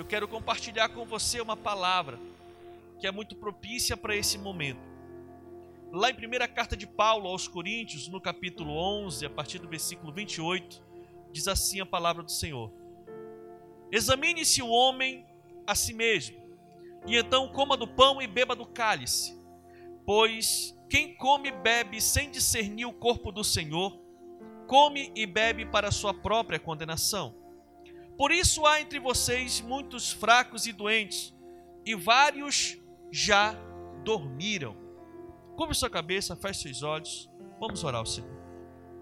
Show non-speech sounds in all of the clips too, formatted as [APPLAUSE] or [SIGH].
eu quero compartilhar com você uma palavra que é muito propícia para esse momento. Lá em primeira carta de Paulo aos Coríntios, no capítulo 11, a partir do versículo 28, diz assim a palavra do Senhor: Examine-se o homem a si mesmo, e então coma do pão e beba do cálice, pois quem come e bebe sem discernir o corpo do Senhor, come e bebe para sua própria condenação. Por isso há entre vocês muitos fracos e doentes, e vários já dormiram. Cubra sua cabeça, feche seus olhos, vamos orar ao Senhor.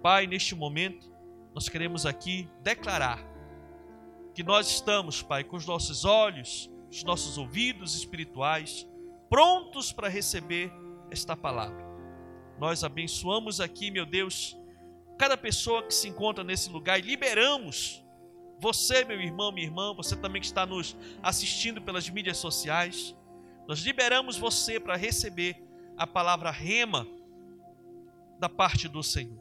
Pai, neste momento, nós queremos aqui declarar que nós estamos, Pai, com os nossos olhos, os nossos ouvidos espirituais prontos para receber esta palavra. Nós abençoamos aqui, meu Deus, cada pessoa que se encontra nesse lugar e liberamos você, meu irmão, minha irmã, você também que está nos assistindo pelas mídias sociais, nós liberamos você para receber a palavra rema da parte do Senhor.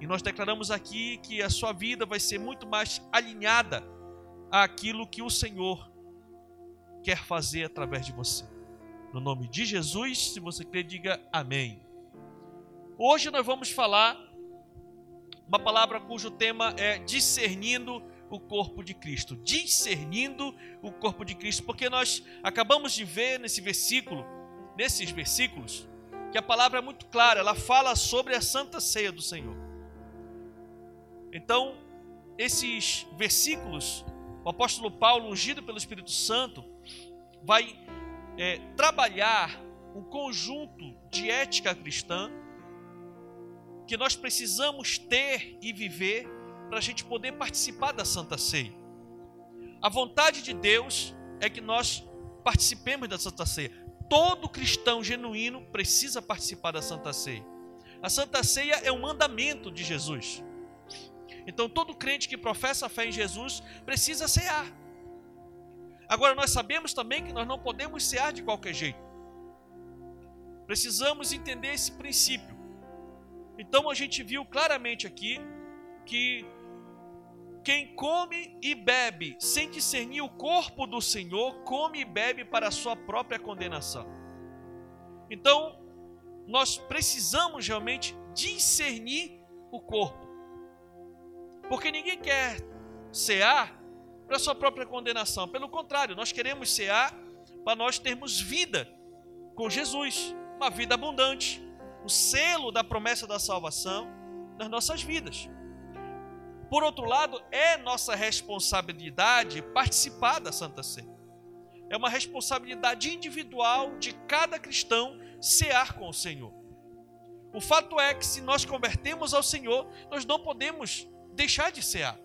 E nós declaramos aqui que a sua vida vai ser muito mais alinhada àquilo que o Senhor quer fazer através de você. No nome de Jesus, se você crê, diga amém. Hoje nós vamos falar uma palavra cujo tema é discernindo o corpo de Cristo. Discernindo o corpo de Cristo, porque nós acabamos de ver nesse versículo, nesses versículos, que a palavra é muito clara, ela fala sobre a santa ceia do Senhor. Então, esses versículos, o apóstolo Paulo, ungido pelo Espírito Santo, vai é, trabalhar um conjunto de ética cristã que nós precisamos ter e viver para a gente poder participar da Santa Ceia. A vontade de Deus é que nós participemos da Santa Ceia. Todo cristão genuíno precisa participar da Santa Ceia. A Santa Ceia é um mandamento de Jesus. Então todo crente que professa a fé em Jesus precisa cear. Agora nós sabemos também que nós não podemos cear de qualquer jeito. Precisamos entender esse princípio. Então a gente viu claramente aqui que quem come e bebe sem discernir o corpo do Senhor, come e bebe para a sua própria condenação. Então, nós precisamos realmente discernir o corpo. Porque ninguém quer cear para a sua própria condenação. Pelo contrário, nós queremos cear para nós termos vida com Jesus, uma vida abundante, o selo da promessa da salvação nas nossas vidas. Por outro lado, é nossa responsabilidade participar da Santa Ceia. É uma responsabilidade individual de cada cristão cear com o Senhor. O fato é que se nós convertemos ao Senhor, nós não podemos deixar de cear.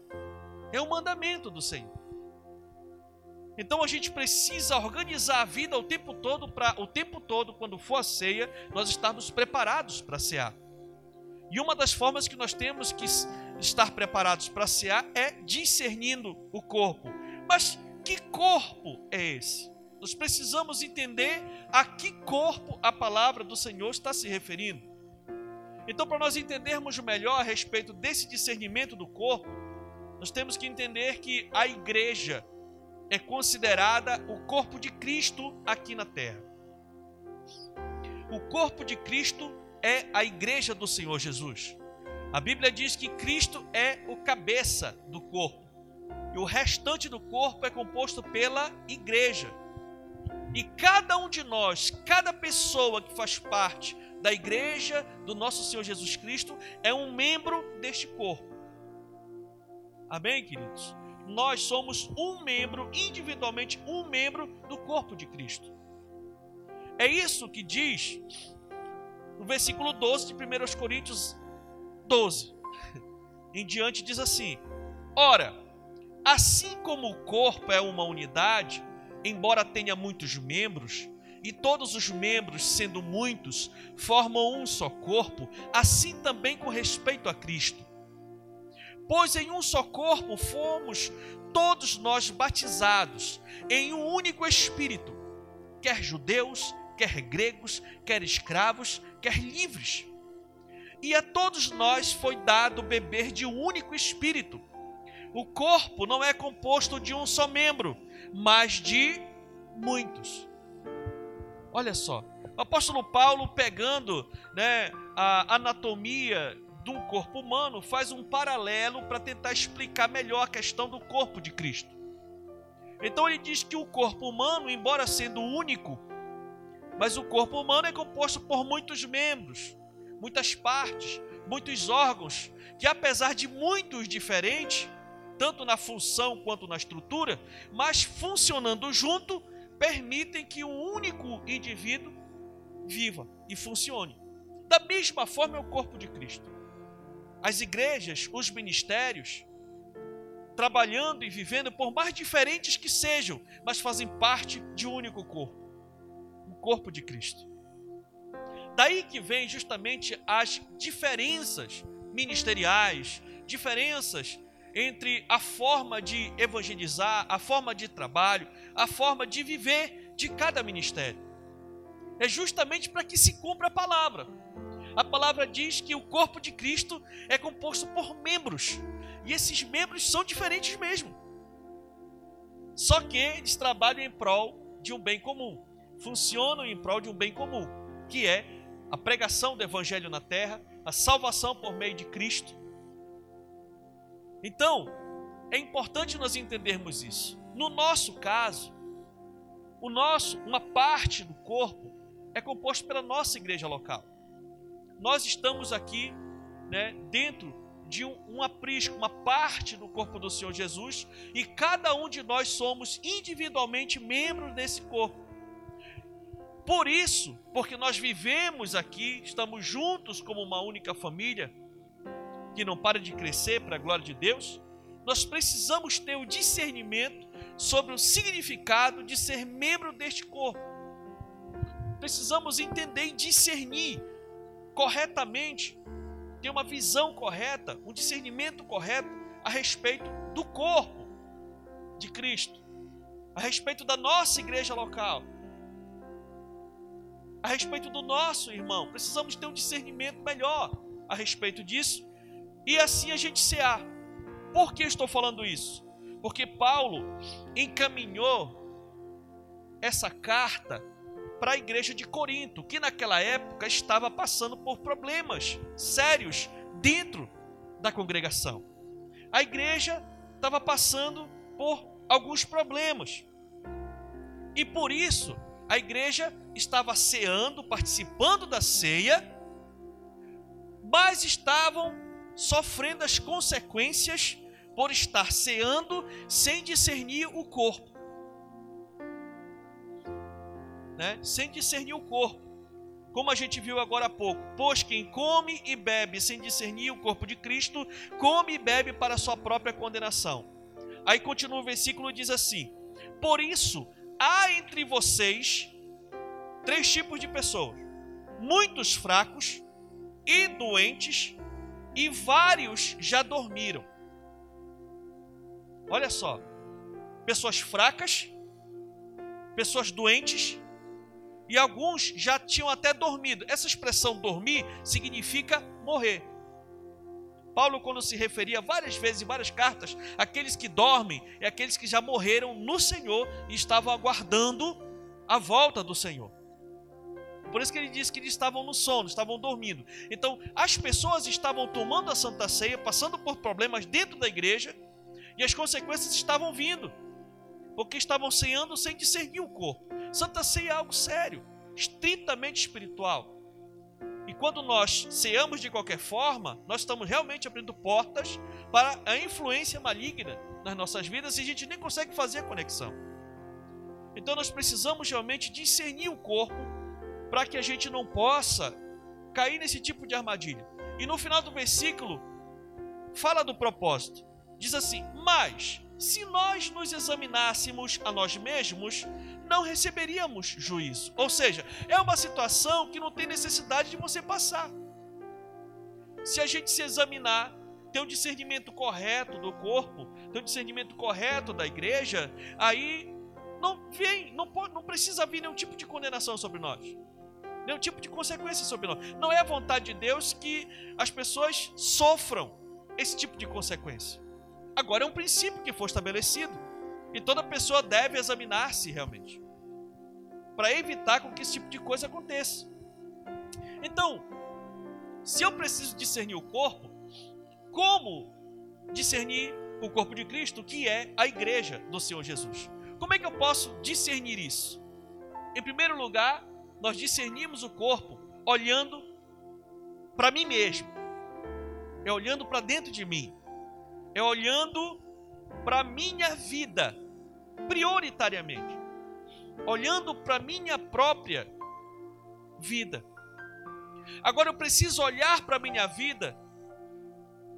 É um mandamento do Senhor. Então a gente precisa organizar a vida o tempo todo para o tempo todo quando for a ceia, nós estarmos preparados para cear. E uma das formas que nós temos que estar preparados para cear é discernindo o corpo. Mas que corpo é esse? Nós precisamos entender a que corpo a palavra do Senhor está se referindo. Então, para nós entendermos melhor a respeito desse discernimento do corpo, nós temos que entender que a igreja é considerada o corpo de Cristo aqui na terra. O corpo de Cristo é a igreja do Senhor Jesus. A Bíblia diz que Cristo é o cabeça do corpo. E o restante do corpo é composto pela igreja. E cada um de nós, cada pessoa que faz parte da igreja do nosso Senhor Jesus Cristo é um membro deste corpo. Amém, queridos? Nós somos um membro, individualmente, um membro do corpo de Cristo. É isso que diz no versículo 12 de 1 Coríntios 12. [LAUGHS] Em diante diz assim: Ora, assim como o corpo é uma unidade, embora tenha muitos membros, e todos os membros, sendo muitos, formam um só corpo, assim também com respeito a Cristo. Pois em um só corpo fomos todos nós batizados, em um único Espírito, quer judeus, quer gregos, quer escravos, quer livres. E a todos nós foi dado beber de um único Espírito o corpo não é composto de um só membro, mas de muitos. Olha só, o apóstolo Paulo, pegando né, a anatomia um corpo humano, faz um paralelo para tentar explicar melhor a questão do corpo de Cristo. Então ele diz que o corpo humano, embora sendo único, mas o corpo humano é composto por muitos membros, muitas partes, muitos órgãos, que apesar de muitos diferentes, tanto na função quanto na estrutura, mas funcionando junto, permitem que um único indivíduo viva e funcione. Da mesma forma é o corpo de Cristo. As igrejas, os ministérios, trabalhando e vivendo, por mais diferentes que sejam, mas fazem parte de um único corpo o corpo de Cristo. Daí que vem justamente as diferenças ministeriais, diferenças entre a forma de evangelizar, a forma de trabalho, a forma de viver de cada ministério. É justamente para que se cumpra a palavra. A palavra diz que o corpo de Cristo é composto por membros, e esses membros são diferentes mesmo. Só que eles trabalham em prol de um bem comum, funcionam em prol de um bem comum, que é a pregação do evangelho na terra, a salvação por meio de Cristo então, é importante nós entendermos isso. No nosso caso, o nosso, uma parte do corpo é composto pela nossa igreja local. Nós estamos aqui, né, dentro de um, um aprisco, uma parte do corpo do Senhor Jesus, e cada um de nós somos individualmente membros desse corpo. Por isso, porque nós vivemos aqui, estamos juntos como uma única família, que não para de crescer para a glória de Deus, nós precisamos ter o discernimento sobre o significado de ser membro deste corpo. Precisamos entender e discernir corretamente, ter uma visão correta, um discernimento correto a respeito do corpo de Cristo, a respeito da nossa igreja local, a respeito do nosso irmão. Precisamos ter um discernimento melhor a respeito disso e assim a gente cear. Por que estou falando isso? Porque Paulo encaminhou essa carta para a igreja de Corinto, que naquela época estava passando por problemas sérios dentro da congregação. A igreja estava passando por alguns problemas. E por isso, a igreja estava ceando, participando da ceia, mas estavam sofrendo as consequências por estar ceando sem discernir o corpo. Né? Sem discernir o corpo. Como a gente viu agora há pouco. Pois quem come e bebe sem discernir o corpo de Cristo, come e bebe para sua própria condenação. Aí continua o versículo e diz assim: Por isso há entre vocês três tipos de pessoas: muitos fracos e doentes e vários já dormiram. Olha só, pessoas fracas, pessoas doentes e alguns já tinham até dormido. Essa expressão dormir significa morrer. Paulo, quando se referia várias vezes em várias cartas, aqueles que dormem e aqueles que já morreram no Senhor e estavam aguardando a volta do Senhor. Por isso que ele diz que eles estavam no sono, estavam dormindo. Então, as pessoas estavam tomando a Santa Ceia, passando por problemas dentro da igreja, e as consequências estavam vindo, porque estavam ceando sem discernir o corpo. Santa Ceia é algo sério, estritamente espiritual. E quando nós ceamos de qualquer forma, nós estamos realmente abrindo portas para a influência maligna nas nossas vidas e a gente nem consegue fazer a conexão. Então nós precisamos realmente discernir o corpo para que a gente não possa cair nesse tipo de armadilha. E no final do versículo, fala do propósito. Diz assim: Mas, se nós nos examinássemos a nós mesmos, não receberíamos juízo. Ou seja, é uma situação que não tem necessidade de você passar. Se a gente se examinar, ter um discernimento correto do corpo, ter um discernimento correto da igreja, aí não vem, não, pode, não precisa vir nenhum tipo de condenação sobre nós nenhum tipo de consequência sobre nós. Não é a vontade de Deus que as pessoas sofram esse tipo de consequência. Agora é um princípio que foi estabelecido. E toda pessoa deve examinar-se realmente. Para evitar com que esse tipo de coisa aconteça. Então, se eu preciso discernir o corpo, como discernir o corpo de Cristo, que é a igreja do Senhor Jesus? Como é que eu posso discernir isso? Em primeiro lugar, nós discernimos o corpo olhando para mim mesmo, é olhando para dentro de mim, é olhando para a minha vida, prioritariamente, olhando para a minha própria vida. Agora eu preciso olhar para a minha vida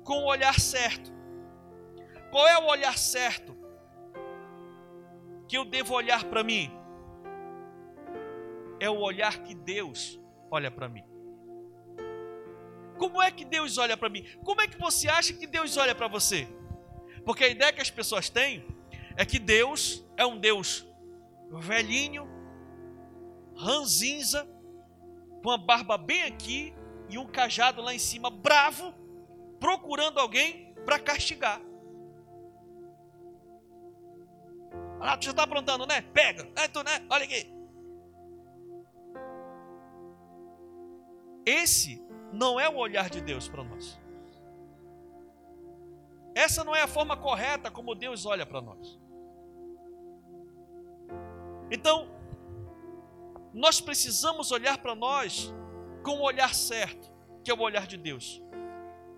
com o olhar certo. Qual é o olhar certo que eu devo olhar para mim? É o olhar que Deus olha para mim. Como é que Deus olha para mim? Como é que você acha que Deus olha para você? Porque a ideia que as pessoas têm é que Deus é um Deus velhinho, ranzinza, com a barba bem aqui e um cajado lá em cima, bravo, procurando alguém para castigar. Ah, tu já está aprontando, né? Pega, é tu, né? Olha aqui. Esse não é o olhar de Deus para nós. Essa não é a forma correta como Deus olha para nós. Então, nós precisamos olhar para nós com o olhar certo, que é o olhar de Deus.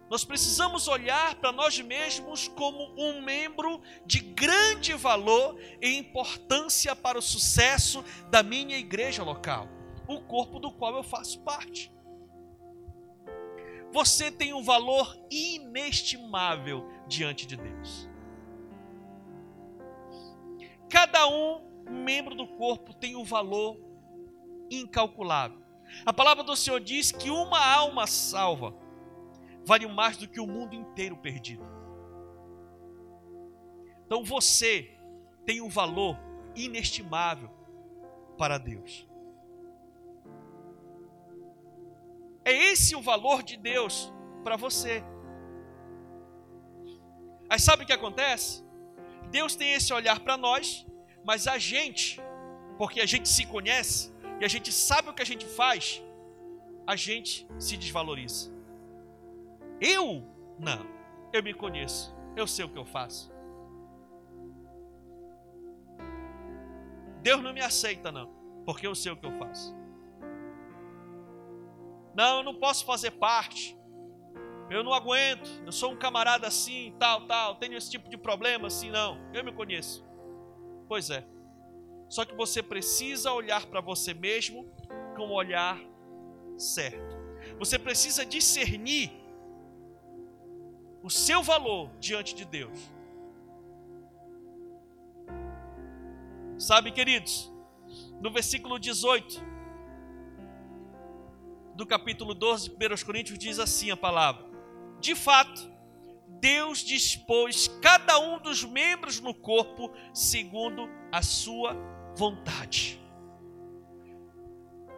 Nós precisamos olhar para nós mesmos como um membro de grande valor e importância para o sucesso da minha igreja local, o corpo do qual eu faço parte. Você tem um valor inestimável diante de Deus. Cada um membro do corpo tem um valor incalculável. A palavra do Senhor diz que uma alma salva vale mais do que o mundo inteiro perdido. Então você tem um valor inestimável para Deus. É esse o valor de Deus para você. Aí sabe o que acontece? Deus tem esse olhar para nós, mas a gente, porque a gente se conhece e a gente sabe o que a gente faz, a gente se desvaloriza. Eu não, eu me conheço, eu sei o que eu faço. Deus não me aceita, não, porque eu sei o que eu faço. Não, eu não posso fazer parte. Eu não aguento. Eu sou um camarada assim, tal, tal. Tenho esse tipo de problema assim, não. Eu me conheço. Pois é. Só que você precisa olhar para você mesmo com o olhar certo. Você precisa discernir o seu valor diante de Deus. Sabe, queridos, no versículo 18, do capítulo 12 de 1 Coríntios diz assim a palavra: De fato, Deus dispôs cada um dos membros no corpo segundo a sua vontade.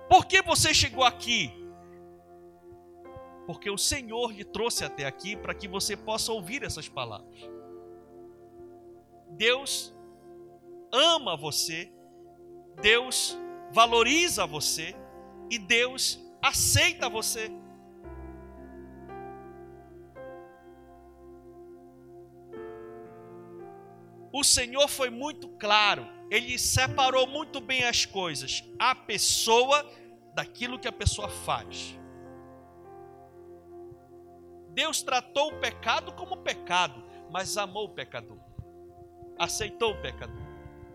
Por que você chegou aqui? Porque o Senhor lhe trouxe até aqui para que você possa ouvir essas palavras. Deus ama você, Deus valoriza você e Deus aceita você. O Senhor foi muito claro, ele separou muito bem as coisas, a pessoa daquilo que a pessoa faz. Deus tratou o pecado como pecado, mas amou o pecador, aceitou o pecador,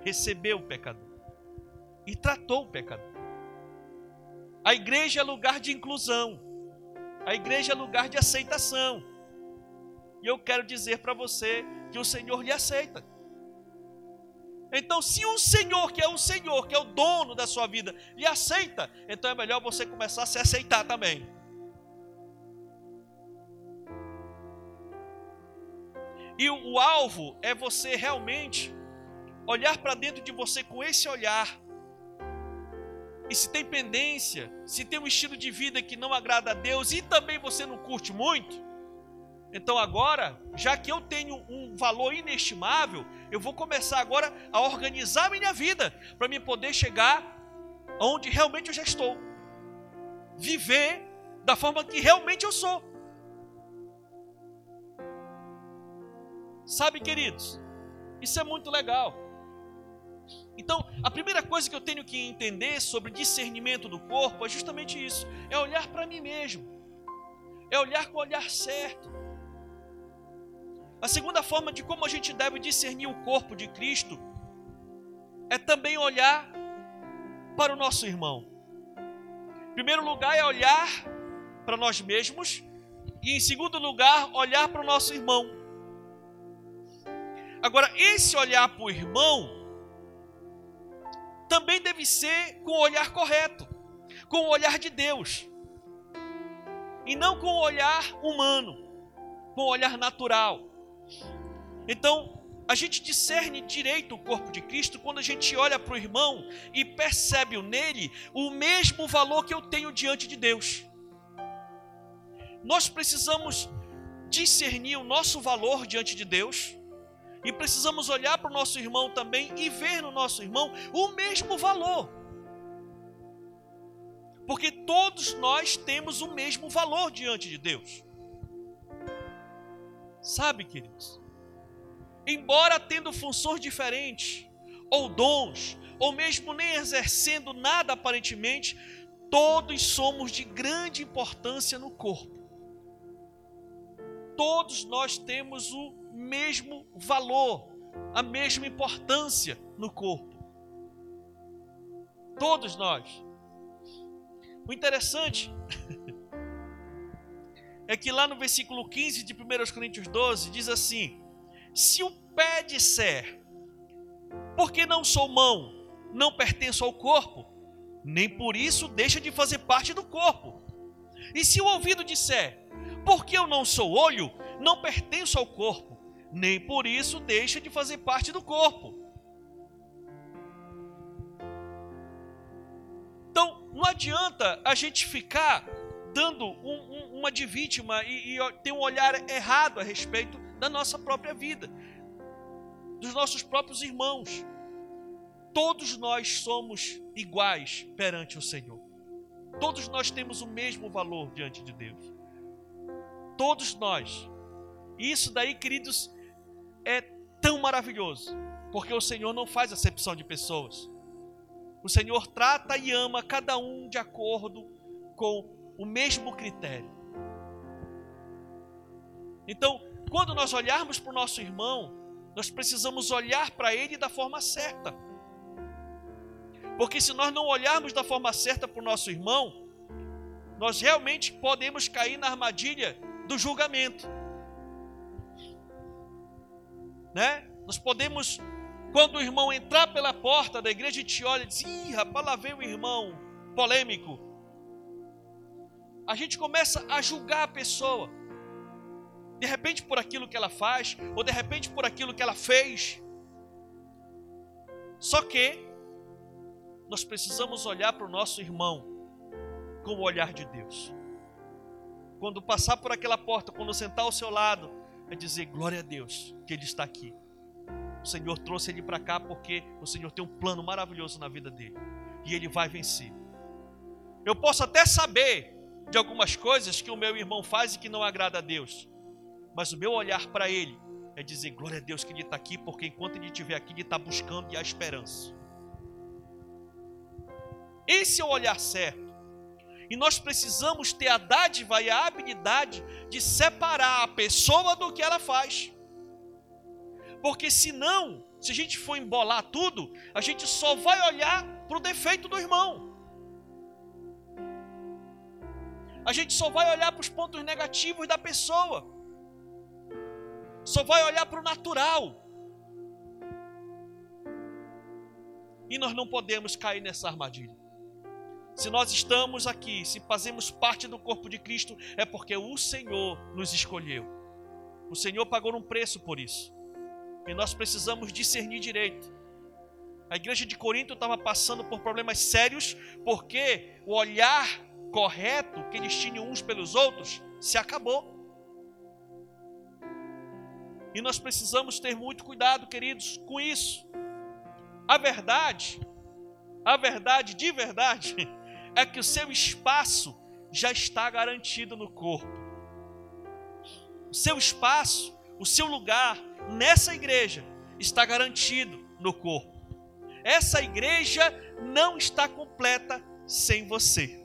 recebeu o pecador e tratou o pecador. A igreja é lugar de inclusão. A igreja é lugar de aceitação. E eu quero dizer para você que o Senhor lhe aceita. Então, se o Senhor, que é o Senhor, que é o dono da sua vida, lhe aceita, então é melhor você começar a se aceitar também. E o, alvo é você realmente olhar para dentro de você com esse olhar e se tem pendência, se tem um estilo de vida que não agrada a Deus e também você não curte muito, Então agora, já que eu tenho um valor inestimável, eu vou começar agora a organizar a minha vida para me poder chegar onde realmente eu já estou. Viver da forma que realmente eu sou. Sabe, queridos, isso é muito legal. Então, a primeira coisa que eu tenho que entender sobre discernimento do corpo é justamente isso: é olhar para mim mesmo, é olhar com o olhar certo. A segunda forma de como a gente deve discernir o corpo de Cristo é também olhar para o nosso irmão. Em primeiro lugar, é olhar para nós mesmos, e em segundo lugar, olhar para o nosso irmão. Agora, esse olhar para o irmão também deve ser com o olhar correto, com o olhar de Deus, e não com o olhar humano, com o olhar natural. Então, a gente discerne direito o corpo de Cristo quando a gente olha para o irmão e percebe nele o mesmo valor que eu tenho diante de Deus. Nós precisamos discernir o nosso valor diante de Deus e precisamos olhar para o nosso irmão também e ver no nosso irmão o mesmo valor. Porque todos nós temos o mesmo valor diante de Deus. Sabe, queridos? Embora tendo funções diferentes, ou dons, ou mesmo nem exercendo nada aparentemente, todos somos de grande importância no corpo. Todos nós temos o mesmo valor, a mesma importância no corpo. Todos nós. O interessante [LAUGHS] é que lá no versículo 15 de 1 Coríntios 12 diz assim: Se o pé disser, porque não sou mão, não pertenço ao corpo, nem por isso deixa de fazer parte do corpo. E se o ouvido disser, porque eu não sou olho, não pertenço ao corpo, nem por isso deixa de fazer parte do corpo. Então, não adianta a gente ficar dando um, um, uma de vítima e, e ter um olhar errado a respeito da nossa própria vida, dos nossos próprios irmãos. Todos nós somos iguais perante o Senhor. Todos nós temos o mesmo valor diante de Deus. Todos nós. Isso daí, queridos, é tão maravilhoso, porque o Senhor não faz acepção de pessoas. O Senhor trata e ama cada um de acordo com o mesmo critério. Então, quando nós olharmos para o nosso irmão, nós precisamos olhar para ele da forma certa. Porque se nós não olharmos da forma certa para o nosso irmão, nós realmente podemos cair na armadilha do julgamento né? Nós podemos, quando o irmão entrar pela porta da igreja, a gente olha e diz: ih, rapaz, lá veio o irmão polêmico. A gente começa a julgar a pessoa, de repente por aquilo que ela faz, ou de repente por aquilo que ela fez. Só que nós precisamos olhar para o nosso irmão com o olhar de Deus. Quando passar por aquela porta, quando sentar ao seu lado, é dizer glória a Deus que Ele está aqui. O Senhor trouxe ele para cá porque o Senhor tem um plano maravilhoso na vida dele e ele vai vencer. Eu posso até saber de algumas coisas que o meu irmão faz e que não agrada a Deus, mas o meu olhar para ele é dizer glória a Deus que ele está aqui, porque enquanto ele estiver aqui, ele está buscando a esperança. Esse é o olhar certo. E nós precisamos ter a dádiva e a habilidade de separar a pessoa do que ela faz. Porque senão, se a gente for embolar tudo, a gente só vai olhar para o defeito do irmão. A gente só vai olhar para os pontos negativos da pessoa. Só vai olhar para o natural. E nós não podemos cair nessa armadilha. Se nós estamos aqui, se fazemos parte do corpo de Cristo, é porque o Senhor nos escolheu. O Senhor pagou um preço por isso. E nós precisamos discernir direito. A igreja de Corinto estava passando por problemas sérios porque o olhar correto que eles tinham uns pelos outros se acabou. E nós precisamos ter muito cuidado, queridos, com isso. A verdade, a verdade de verdade, [LAUGHS] é que o seu espaço já está garantido no corpo. O seu espaço, o seu lugar nessa igreja está garantido no corpo. Essa igreja não está completa sem você.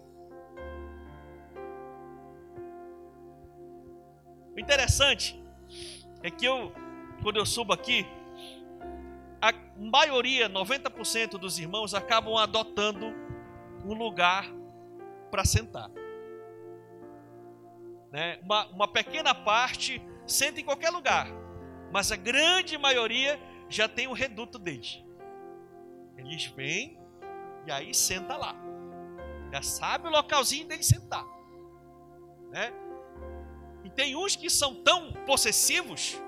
O interessante é que eu, quando eu subo aqui, a maioria, 90% dos irmãos acabam adotando um lugar para sentar. Né? Uma, uma pequena parte senta em qualquer lugar, mas a grande maioria já tem o reduto deles. Eles vêm e aí senta lá. Já sabe o localzinho dele sentar. Né? E tem uns que são tão possessivos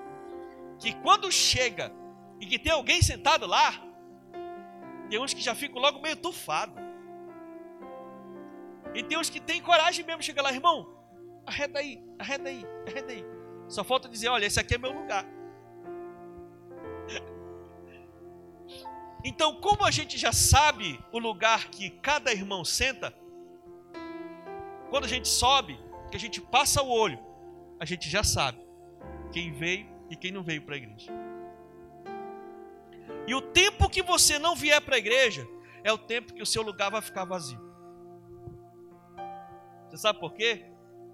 que quando chega e que tem alguém sentado lá, tem uns que já ficam logo meio tufado. E tem que tem coragem mesmo de chegar lá, irmão, arreda aí, arreda aí, arreda aí. Só falta dizer, olha, esse aqui é meu lugar. [LAUGHS] Então, como a gente já sabe o lugar que cada irmão senta, quando a gente sobe, que a gente passa o olho, a gente já sabe quem veio e quem não veio para a igreja. E o tempo que você não vier para a igreja é o tempo que o seu lugar vai ficar vazio. Você sabe por quê?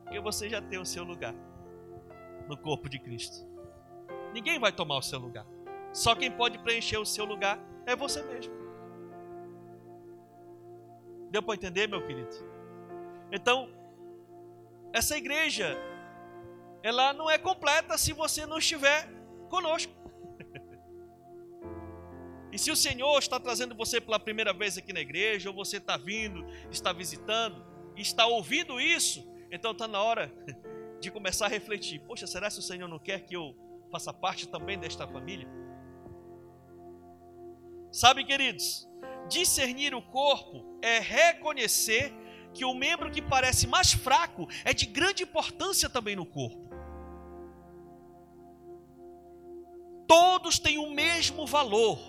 Porque você já tem o seu lugar no corpo de Cristo. Ninguém vai tomar o seu lugar. Só quem pode preencher o seu lugar é você mesmo. Deu para entender, meu querido? Então, essa igreja, ela não é completa se você não estiver conosco. [LAUGHS] E se o Senhor está trazendo você pela primeira vez aqui na igreja, ou você está vindo, está visitando, está ouvindo isso, então está na hora [LAUGHS] de começar a refletir: poxa, será que o Senhor não quer que eu faça parte também desta família? Sabe, queridos, discernir o corpo é reconhecer que o membro que parece mais fraco é de grande importância também no corpo. Todos têm o mesmo valor.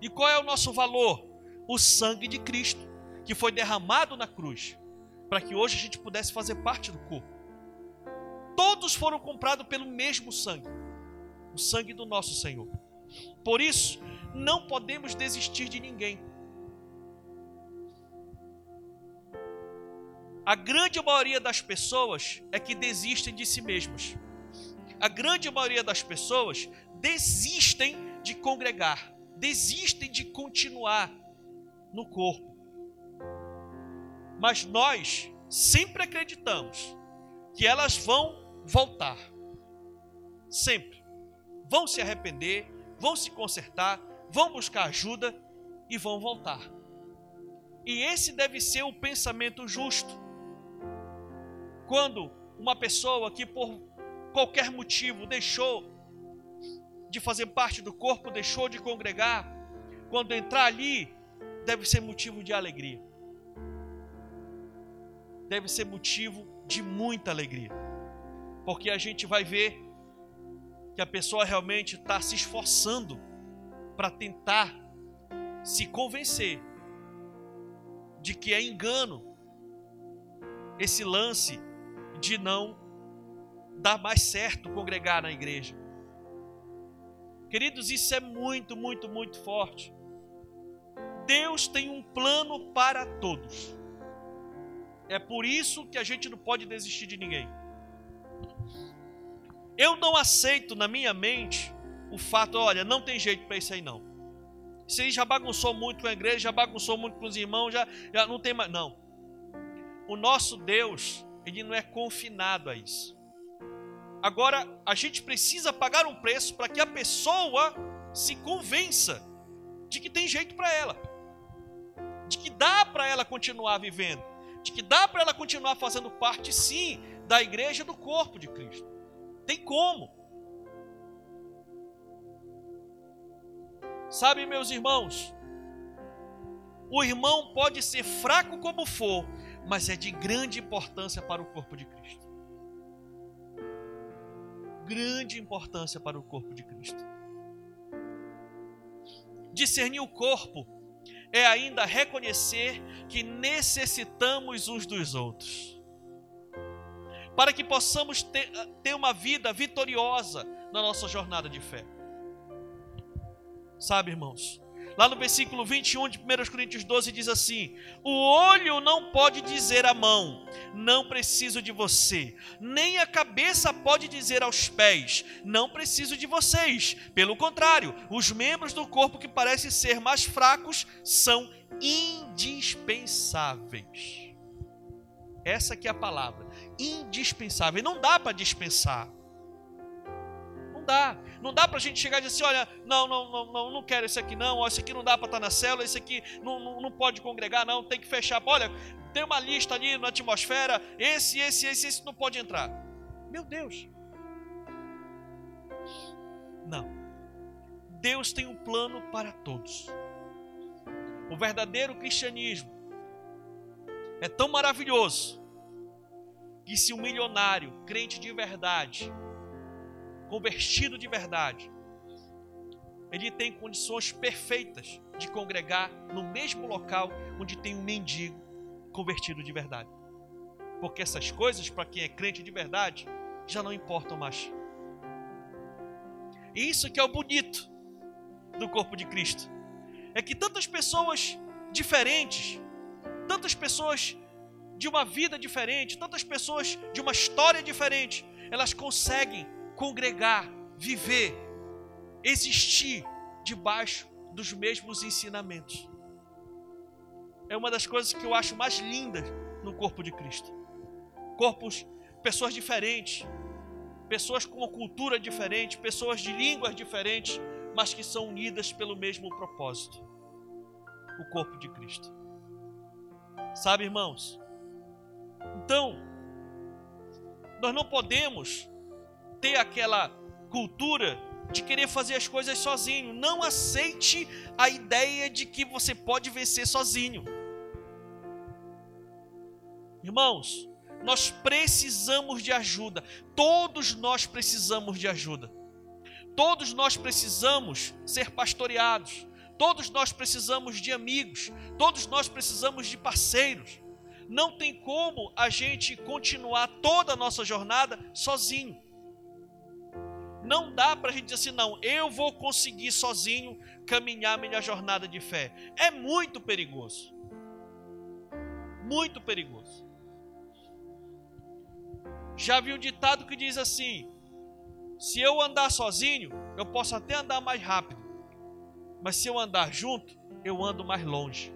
E qual é o nosso valor? O sangue de Cristo, que foi derramado na cruz, para que hoje a gente pudesse fazer parte do corpo. Todos foram comprados pelo mesmo sangue, o sangue do nosso Senhor. Por isso, não podemos desistir de ninguém. A grande maioria das pessoas é que desistem de si mesmas. A grande maioria das pessoas desistem de congregar, desistem de continuar no corpo. Mas nós sempre acreditamos que elas vão voltar. Sempre. Vão se arrepender, vão se consertar, vão buscar ajuda e vão voltar. E esse deve ser o pensamento justo. Quando uma pessoa que por qualquer motivo deixou de fazer parte do corpo, deixou de congregar, quando entrar ali, deve ser motivo de alegria. Deve ser motivo de muita alegria. Porque a gente vai ver que a pessoa realmente está se esforçando para tentar se convencer de que é engano esse lance de não dar mais certo congregar na igreja. Queridos, isso é muito, muito, muito forte. Deus tem um plano para todos. É por isso que a gente não pode desistir de ninguém. Eu não aceito na minha mente o fato, olha, não tem jeito para isso aí não. Se ele já bagunçou muito com a igreja, já bagunçou muito com os irmãos, já, já não tem mais. Não. O nosso Deus, ele não é confinado a isso. Agora, a gente precisa pagar um preço para que a pessoa se convença de que tem jeito para ela, de que dá para ela continuar vivendo, de que dá para ela continuar fazendo parte, sim, da igreja do corpo de Cristo. Tem como. Sabe, meus irmãos, o irmão pode ser fraco como for, mas é de grande importância para o corpo de Cristo. grande importância para o corpo de Cristo. Discernir o corpo é ainda reconhecer que necessitamos uns dos outros. Para que possamos ter, ter uma vida vitoriosa na nossa jornada de fé. Sabe, irmãos? Lá no versículo 21 de 1 Coríntios 12 diz assim: O olho não pode dizer à mão, não preciso de você, nem a cabeça pode dizer aos pés, não preciso de vocês. Pelo contrário, os membros do corpo que parecem ser mais fracos são indispensáveis. Essa aqui é a palavra, indispensável. Não dá para dispensar. Não dá. Não dá para a gente chegar e dizer assim, olha, não, não, não, não, não quero esse aqui não, esse aqui não dá para estar tá na célula, esse aqui não, não, não pode congregar, não, tem que fechar. Olha, tem uma lista ali na atmosfera, esse, esse, esse, esse não pode entrar. Meu Deus. Não. Deus tem um plano para todos. O verdadeiro cristianismo é tão maravilhoso que se um milionário, crente de verdade, convertido de verdade, ele tem condições perfeitas de congregar no mesmo local onde tem um mendigo convertido de verdade. Porque essas coisas, para quem é crente de verdade, já não importam mais. E isso que é o bonito do corpo de Cristo. É que tantas pessoas diferentes, tantas pessoas de uma vida diferente, tantas pessoas de uma história diferente, elas conseguem congregar, viver, existir debaixo dos mesmos ensinamentos. É uma das coisas que eu acho mais lindas no corpo de Cristo. Corpos, pessoas diferentes, pessoas com uma cultura diferente, pessoas de línguas diferentes, mas que são unidas pelo mesmo propósito o corpo de Cristo. Sabe, irmãos? Então, nós não podemos ter aquela cultura de querer fazer as coisas sozinho. Não aceite a ideia de que você pode vencer sozinho. Irmãos, nós precisamos de ajuda. Todos nós precisamos de ajuda. Todos nós precisamos ser pastoreados. Todos nós precisamos de amigos. Todos nós precisamos de parceiros. Não tem como a gente continuar toda a nossa jornada sozinho. Não dá para a gente dizer assim, não, eu vou conseguir sozinho caminhar minha jornada de fé. É muito perigoso. Muito perigoso. Já vi um ditado que diz assim: se eu andar sozinho, eu posso até andar mais rápido, mas se eu andar junto, eu ando mais longe.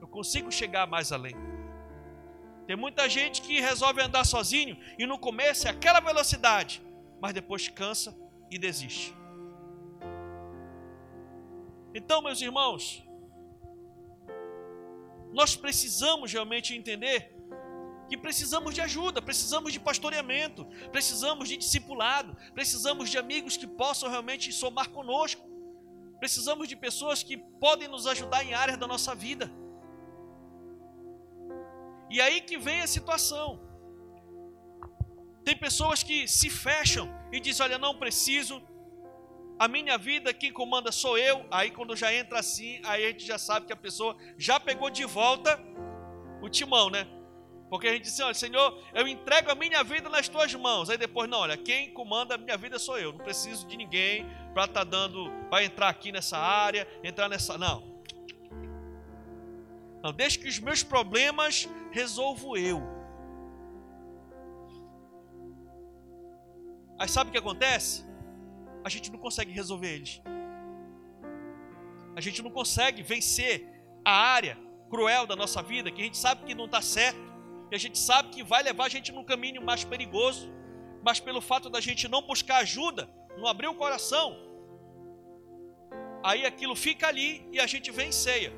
Eu consigo chegar mais além. Tem muita gente que resolve andar sozinho e no começo é aquela velocidade, mas depois cansa e desiste. Então, meus irmãos, nós precisamos realmente entender que precisamos de ajuda, precisamos de pastoreamento, precisamos de discipulado, precisamos de amigos que possam realmente somar conosco, precisamos de pessoas que podem nos ajudar em áreas da nossa vida. E aí que vem a situação. Tem pessoas que se fecham e dizem: Olha, não preciso, a minha vida quem comanda sou eu. Aí quando já entra assim, aí a gente já sabe que a pessoa já pegou de volta o timão, né? Porque a gente diz assim, olha, Senhor, eu entrego a minha vida nas tuas mãos. Aí depois, não, olha, quem comanda a minha vida sou eu. Não preciso de ninguém para estar tá dando, para entrar aqui nessa área, entrar nessa. Não. Não, deixa que os meus problemas resolvo eu. Aí sabe o que acontece? A gente não consegue resolver eles. A gente não consegue vencer a área cruel da nossa vida, que a gente sabe que não está certo, que a gente sabe que vai levar a gente num caminho mais perigoso, mas pelo fato da gente não buscar ajuda, não abrir o coração, aí aquilo fica ali e a gente vem em ceia.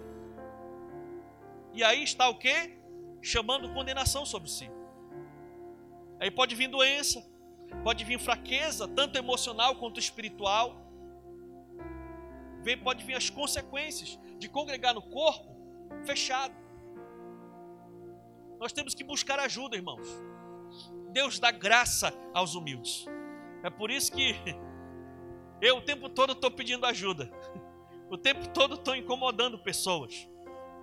E aí está o que? Chamando condenação sobre si. Aí pode vir doença, pode vir fraqueza, tanto emocional quanto espiritual. Vem, pode vir as consequências de congregar no corpo fechado. Nós temos que buscar ajuda, irmãos. Deus dá graça aos humildes. É por isso que [LAUGHS] eu o tempo todo estou pedindo ajuda. [LAUGHS] O tempo todo estou incomodando pessoas.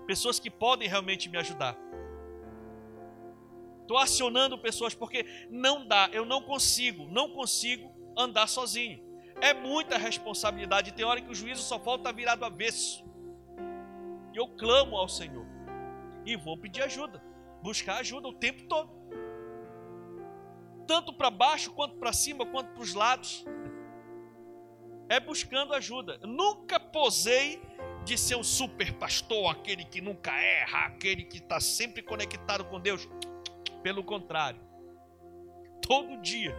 Pessoas que podem realmente me ajudar. Estou acionando pessoas porque não dá, eu não consigo, não consigo andar sozinho. É muita responsabilidade. Tem hora que o juízo só falta virar do avesso. E eu clamo ao Senhor. E vou pedir ajuda. Buscar ajuda o tempo todo. Tanto para baixo, quanto para cima, quanto para os lados. É buscando ajuda. Eu nunca posei de ser um super pastor, aquele que nunca erra, aquele que está sempre conectado com Deus. Pelo contrário, todo dia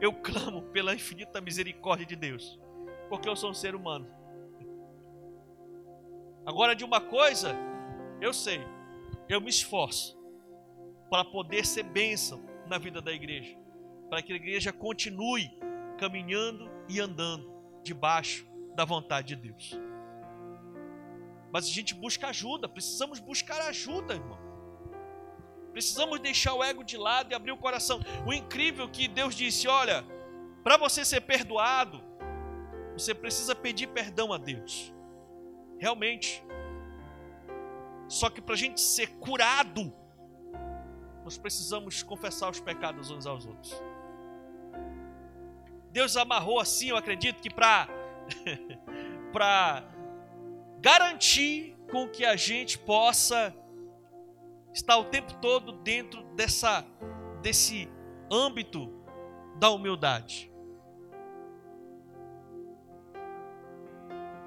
eu clamo pela infinita misericórdia de Deus, porque eu sou um ser humano. Agora, de uma coisa, eu sei, eu me esforço para poder ser bênção na vida da igreja, para que a igreja continue caminhando e andando debaixo da vontade de Deus. Mas a gente busca ajuda, precisamos buscar ajuda, irmão. Precisamos deixar o ego de lado e abrir o coração. O incrível que Deus disse: olha, para você ser perdoado, você precisa pedir perdão a Deus. Realmente. Só que para a gente ser curado, nós precisamos confessar os pecados uns aos outros. Deus amarrou assim, eu acredito que para [LAUGHS] para garantir com que a gente possa está o tempo todo dentro dessa desse âmbito da humildade.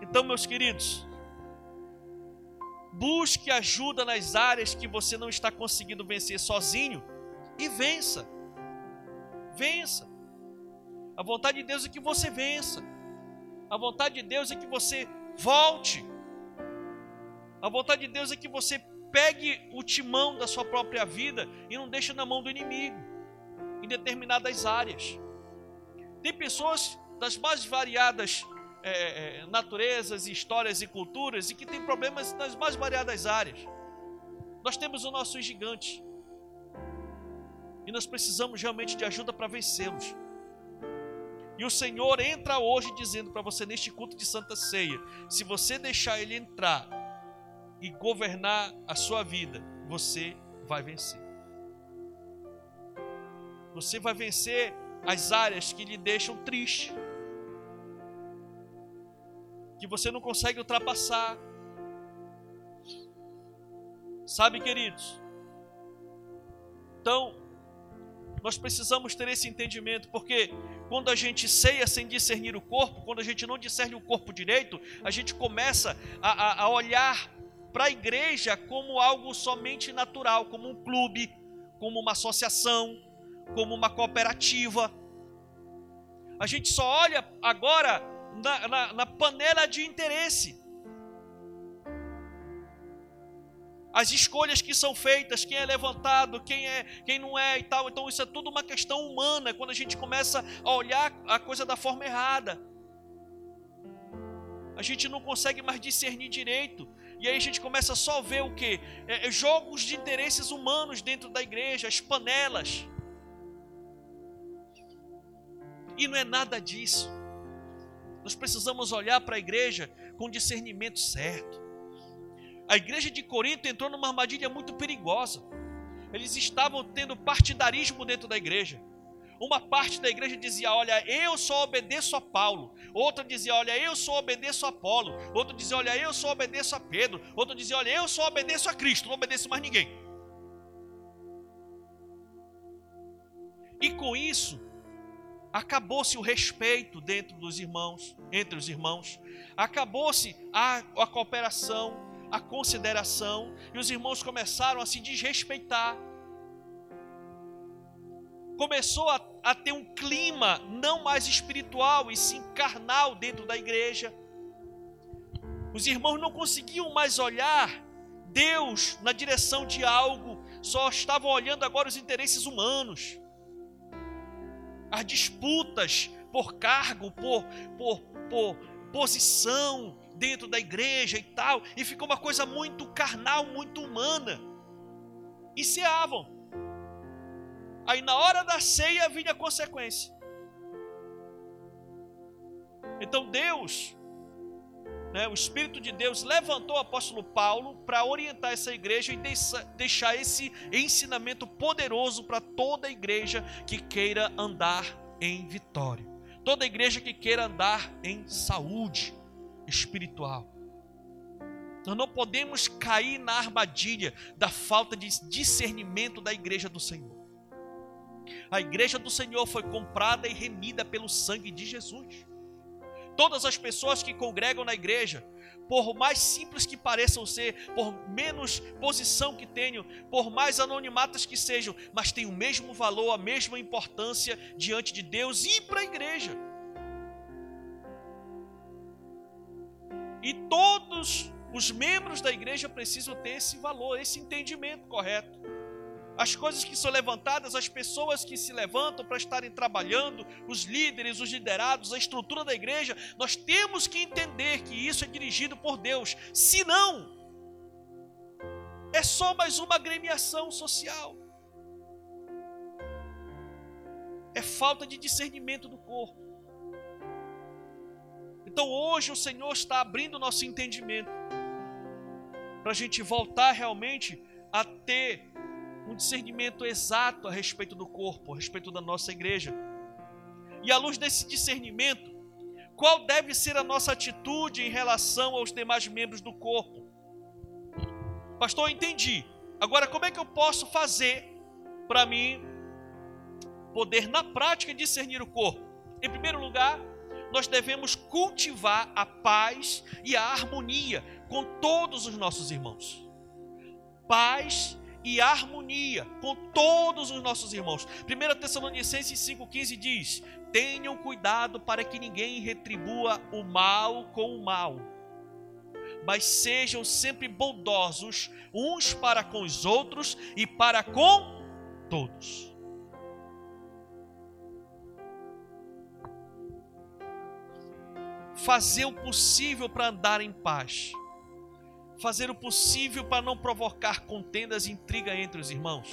Então, meus queridos, busque ajuda nas áreas que você não está conseguindo vencer sozinho e vença. Vença. A vontade de Deus é que você vença. A vontade de Deus é que você volte. A vontade de Deus é que você pegue o timão da sua própria vida e não deixe na mão do inimigo em determinadas áreas. Tem pessoas das mais variadas é, naturezas, histórias e culturas e que têm problemas nas mais variadas áreas. Nós temos o nosso gigante e nós precisamos realmente de ajuda para vencê-los. E o Senhor entra hoje dizendo para você neste culto de Santa Ceia: se você deixar Ele entrar e governar a sua vida, você vai vencer. Você vai vencer as áreas que lhe deixam triste, que você não consegue ultrapassar. Sabe, queridos? Então, nós precisamos ter esse entendimento, porque quando a gente ceia sem discernir o corpo, quando a gente não discerne o corpo direito, a gente começa a, a, a olhar para a igreja como algo somente natural, como um clube, como uma associação, como uma cooperativa. A gente só olha agora na, na, na panela de interesse. as escolhas que são feitas, quem é levantado, quem é, quem não é e tal. Então isso é tudo uma questão humana quando a gente começa a olhar a coisa da forma errada. A gente não consegue mais discernir direito. E aí a gente começa só a ver o que? É, é, jogos de interesses humanos dentro da igreja, as panelas. E não é nada disso. Nós precisamos olhar para a igreja com discernimento certo. A igreja de Corinto entrou numa armadilha muito perigosa. Eles estavam tendo partidarismo dentro da igreja. Uma parte da igreja dizia: Olha, eu só obedeço a Paulo. Outra dizia: Olha, eu só obedeço a Apolo. Outro dizia: Olha, eu só obedeço a Pedro. Outro dizia: Olha, eu só obedeço a Cristo. Não obedeço mais ninguém. E com isso, acabou-se o respeito dentro dos irmãos, entre os irmãos. Acabou-se a, a cooperação, a consideração. E os irmãos começaram a se desrespeitar começou a, a ter um clima não mais espiritual e sim carnal dentro da igreja. Os irmãos não conseguiam mais olhar Deus na direção de algo, só estavam olhando agora os interesses humanos. As disputas por cargo, por, por, por posição dentro da igreja e tal, e ficou uma coisa muito carnal, muito humana. E se avam. Aí na hora da ceia vinha a consequência. Então Deus, né, o Espírito de Deus levantou o apóstolo Paulo para orientar essa igreja e deixar esse ensinamento poderoso para toda a igreja que queira andar em vitória. Toda igreja que queira andar em saúde espiritual. Nós não podemos cair na armadilha da falta de discernimento da igreja do Senhor. A igreja do Senhor foi comprada e remida pelo sangue de Jesus. Todas as pessoas que congregam na igreja, por mais simples que pareçam ser, por menos posição que tenham, por mais anonimatas que sejam, mas têm o mesmo valor, a mesma importância diante de Deus e para a igreja. E todos os membros da igreja precisam ter esse valor, esse entendimento correto. As coisas que são levantadas, as pessoas que se levantam para estarem trabalhando, os líderes, os liderados, a estrutura da igreja, nós temos que entender que isso é dirigido por Deus. Se não, é só mais uma agremiação social. É falta de discernimento do corpo. Então hoje o Senhor está abrindo nosso entendimento para a gente voltar realmente a ter um discernimento exato a respeito do corpo, a respeito da nossa igreja. E à luz desse discernimento, qual deve ser a nossa atitude em relação aos demais membros do corpo? Pastor, eu entendi. Agora, como é que eu posso fazer para mim poder, na prática, discernir o corpo? Em primeiro lugar, nós devemos cultivar a paz e a harmonia com todos os nossos irmãos. Paz e harmonia com todos os nossos irmãos. 1 Tessalonicenses 5,15 diz: Tenham cuidado para que ninguém retribua o mal com o mal, mas sejam sempre bondosos uns para com os outros e para com todos. fazer o possível para andar em paz, fazer o possível para não provocar contendas e intriga entre os irmãos,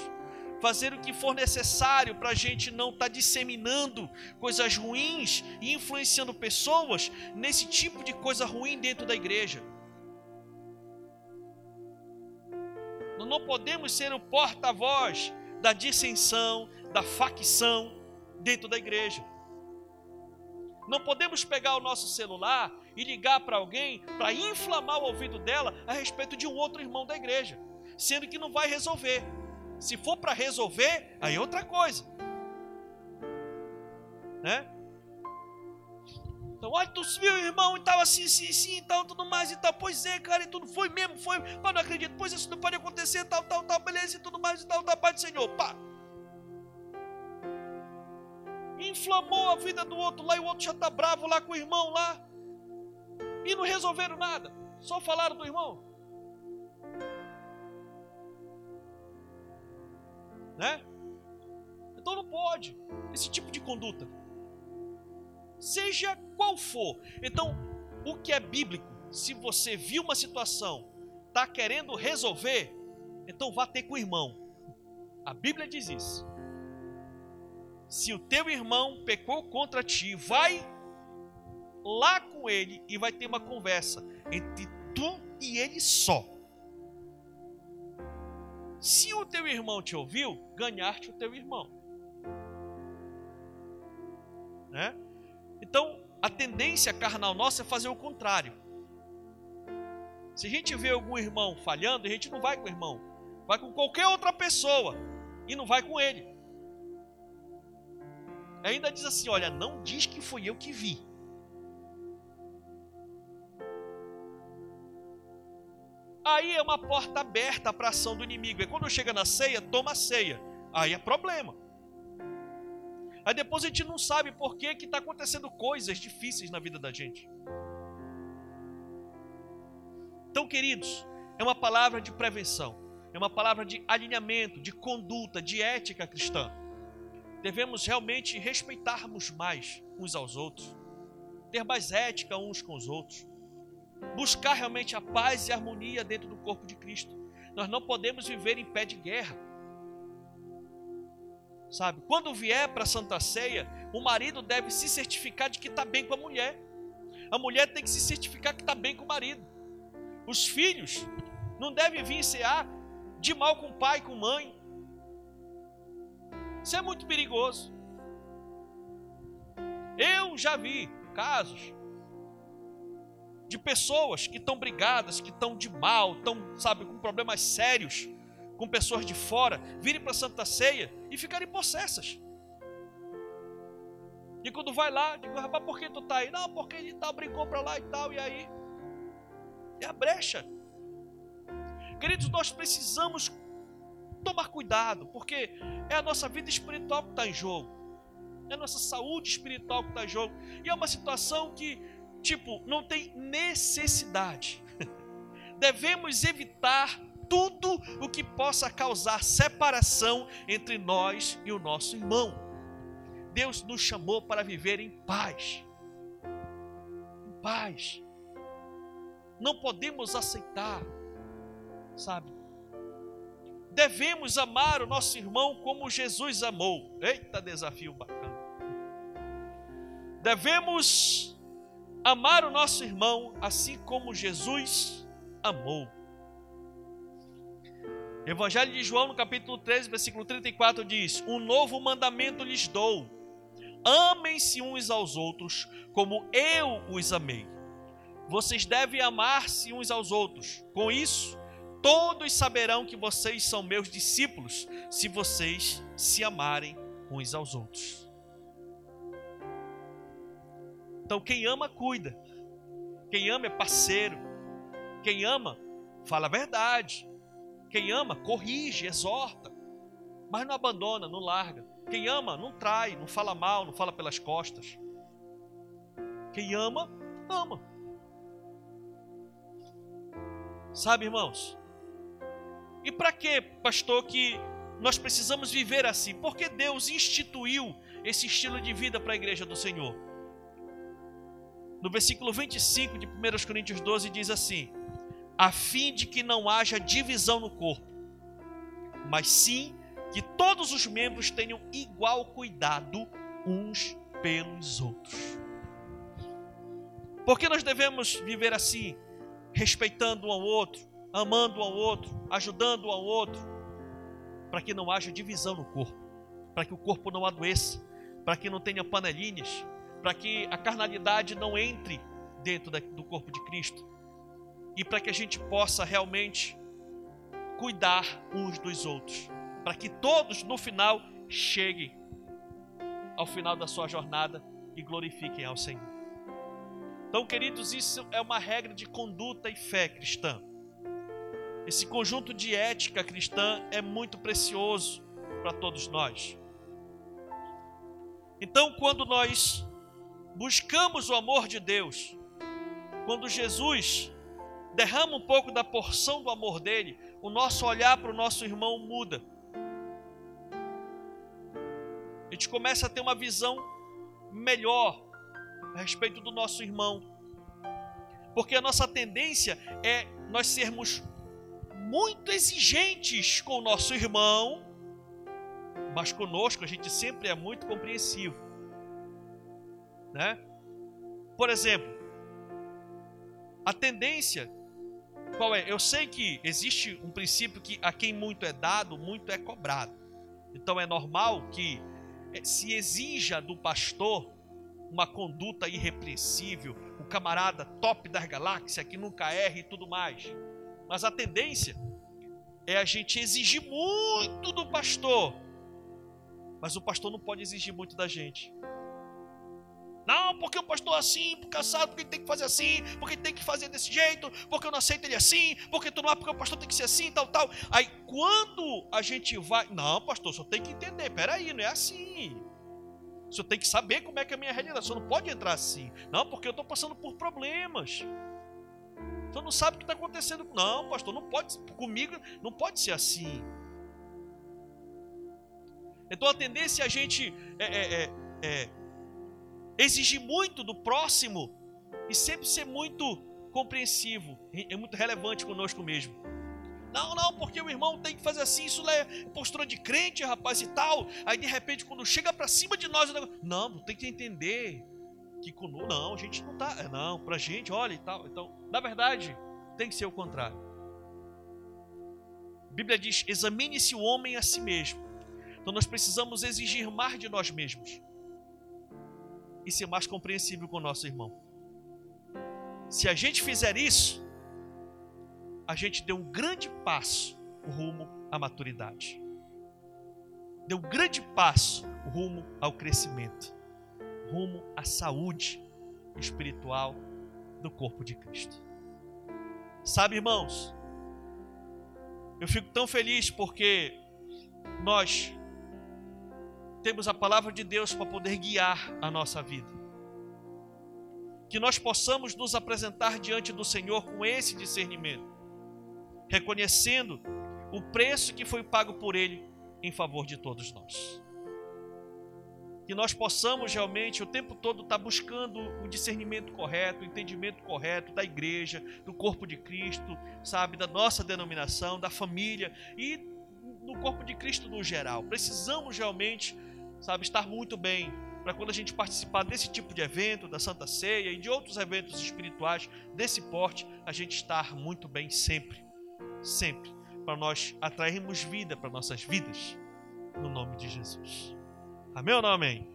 fazer o que for necessário para a gente não estar tá disseminando coisas ruins e influenciando pessoas nesse tipo de coisa ruim dentro da igreja. Nós não podemos ser o porta-voz da dissensão, da facção dentro da igreja. Não podemos pegar o nosso celular e ligar para alguém para inflamar o ouvido dela a respeito de um outro irmão da igreja, sendo que não vai resolver. Se for para resolver, aí é outra coisa. Né? Então, olha, tu viu, irmão, e tal, assim, assim, assim, e tal, tudo mais, e tal. Pois é, cara, e tudo foi mesmo, foi. Mas não acredito, pois isso não pode acontecer, tal, tal, tal, beleza, e tudo mais, e tal, da paz do Senhor. Pá, inflamou a vida do outro lá e o outro já está bravo lá com o irmão lá. E não resolveram nada. Só falaram do irmão. Né? Então não pode esse tipo de conduta. Seja qual for. Então, o que é bíblico, se você viu uma situação, está querendo resolver, então vá ter com o irmão. A Bíblia diz isso se o teu irmão pecou contra ti, vai lá com ele e vai ter uma conversa entre tu e ele só. Se o teu irmão te ouviu, ganhaste o teu irmão. Né? Então, a tendência carnal nossa é fazer o contrário. Se a gente vê algum irmão falhando, a gente não vai com o irmão, vai com qualquer outra pessoa e não vai com ele. Ainda diz assim: olha, não diz que fui eu que vi. Aí é uma porta aberta para a ação do inimigo. E quando chega na ceia, toma a ceia. Aí é problema. Aí depois a gente não sabe por que está acontecendo coisas difíceis na vida da gente. Então, queridos, é uma palavra de prevenção, é uma palavra de alinhamento, de conduta, de ética cristã devemos realmente respeitarmos mais uns aos outros, ter mais ética uns com os outros, buscar realmente a paz e a harmonia dentro do corpo de Cristo. Nós não podemos viver em pé de guerra. Sabe? Quando vier para a Santa Ceia, o marido deve se certificar de que está bem com a mulher. A mulher tem que se certificar que está bem com o marido. Os filhos não devem vir cear de mal com o pai, com mãe. Isso é muito perigoso. Eu já vi casos de pessoas que estão brigadas, que estão de mal, estão, sabe, com problemas sérios, com pessoas de fora, virem para a Santa Ceia e ficarem possessas. E quando vai lá, digo, rapaz, por que tu tá aí? Não, porque ele tal, brincou para lá e tal, e aí? É a brecha. Queridos, nós precisamos tomar cuidado, porque é a nossa vida espiritual que está em jogo, é a nossa saúde espiritual que está em jogo, e é uma situação que, tipo, não tem necessidade. [LAUGHS] Devemos evitar tudo o que possa causar separação entre nós e o nosso irmão. Deus nos chamou para viver em paz. Em paz. Não podemos aceitar, sabe? Devemos amar o nosso irmão como Jesus amou. Eita, desafio bacana. Devemos amar o nosso irmão assim como Jesus amou. Evangelho de João, no capítulo 13, versículo 34, diz: Um novo mandamento lhes dou Amem-se uns aos outros como eu os amei. Vocês devem amar-se uns aos outros. Com isso, todos saberão que vocês são meus discípulos, se vocês se amarem uns aos outros. Então, quem ama, cuida. Quem ama é parceiro. Quem ama, fala a verdade. Quem ama, corrige, exorta. Mas não abandona, não larga. Quem ama não trai, não fala mal, não fala pelas costas. Quem ama, ama. Sabe, irmãos? E para que, pastor, que nós precisamos viver assim? Porque Deus instituiu esse estilo de vida para a igreja do Senhor. No versículo 25 de 1 Coríntios 12 diz assim: a fim de que não haja divisão no corpo, mas sim que todos os membros tenham igual cuidado uns pelos outros. Por que nós devemos viver assim, respeitando um ao outro, amando um ao outro, ajudando um ao outro, para que não haja divisão no corpo, para que o corpo não adoeça, para que não tenha panelinhas, para que a carnalidade não entre dentro do corpo de Cristo e para que a gente possa realmente cuidar uns dos outros para que todos no final cheguem ao final da sua jornada e glorifiquem ao Senhor. Então, queridos, isso é uma regra de conduta e fé cristã. Esse conjunto de ética cristã é muito precioso para todos nós. Então, quando nós buscamos o amor de Deus, quando Jesus derrama um pouco da porção do amor dele, o nosso olhar para o nosso irmão muda. a gente começa a ter uma visão melhor a respeito do nosso irmão. Porque a nossa tendência é nós sermos muito exigentes com o nosso irmão, mas conosco a gente sempre é muito compreensivo. Né? Por exemplo, a tendência qual é? Eu sei que existe um princípio que a quem muito é dado, muito é cobrado. Então é normal que é, se exija do pastor uma conduta irrepreensível, o camarada top das galáxias que nunca erra e tudo mais. Mas a tendência é a gente exigir muito do pastor, mas o pastor não pode exigir muito da gente. Não, porque o pastor é assim, porque cansado, porque ele tem que fazer assim, porque ele tem que fazer desse jeito, porque eu não aceito ele assim, porque tu não é porque o pastor tem que ser assim, tal, tal. Aí quando a gente vai. Não, pastor, só tem que entender, peraí, não é assim. O senhor tem que saber como é que é a minha realidade. O senhor não pode entrar assim. Não, porque eu estou passando por problemas. O senhor não sabe o que está acontecendo. Não, pastor, não pode comigo, não pode ser assim. Então a tendência é a gente é, é, é, é exigir muito do próximo e sempre ser muito compreensivo, é muito relevante conosco mesmo. Não, não, porque o irmão tem que fazer assim, isso é postura de crente, rapaz, e tal. Aí de repente, quando chega para cima de nós, não, tem que entender que conosco, não, a gente não tá, é, não, pra gente, olha e tal. Então, na verdade, tem que ser o contrário. A Bíblia diz: examine-se o homem a si mesmo. Então nós precisamos exigir mais de nós mesmos e ser mais compreensível com o nosso irmão. Se a gente fizer isso, a gente deu um grande passo rumo à maturidade. Deu um grande passo rumo ao crescimento, rumo à saúde espiritual do corpo de Cristo. Sabe, irmãos, eu fico tão feliz porque nós temos a palavra de Deus para poder guiar a nossa vida que nós possamos nos apresentar diante do Senhor com esse discernimento, reconhecendo o preço que foi pago por Ele em favor de todos nós. Que nós possamos realmente o tempo todo estar buscando o discernimento correto, o entendimento correto da igreja, do corpo de Cristo, sabe, da nossa denominação, da família e no corpo de Cristo no geral. Precisamos realmente, sabe, estar muito bem para quando a gente participar desse tipo de evento, da Santa Ceia e de outros eventos espirituais desse porte, a gente estar muito bem sempre, sempre, para nós atrairmos vida para nossas vidas, no nome de Jesus. Amém ou não amém?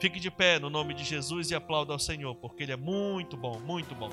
Fique de pé no nome de Jesus e aplauda ao Senhor, porque Ele é muito bom, muito bom.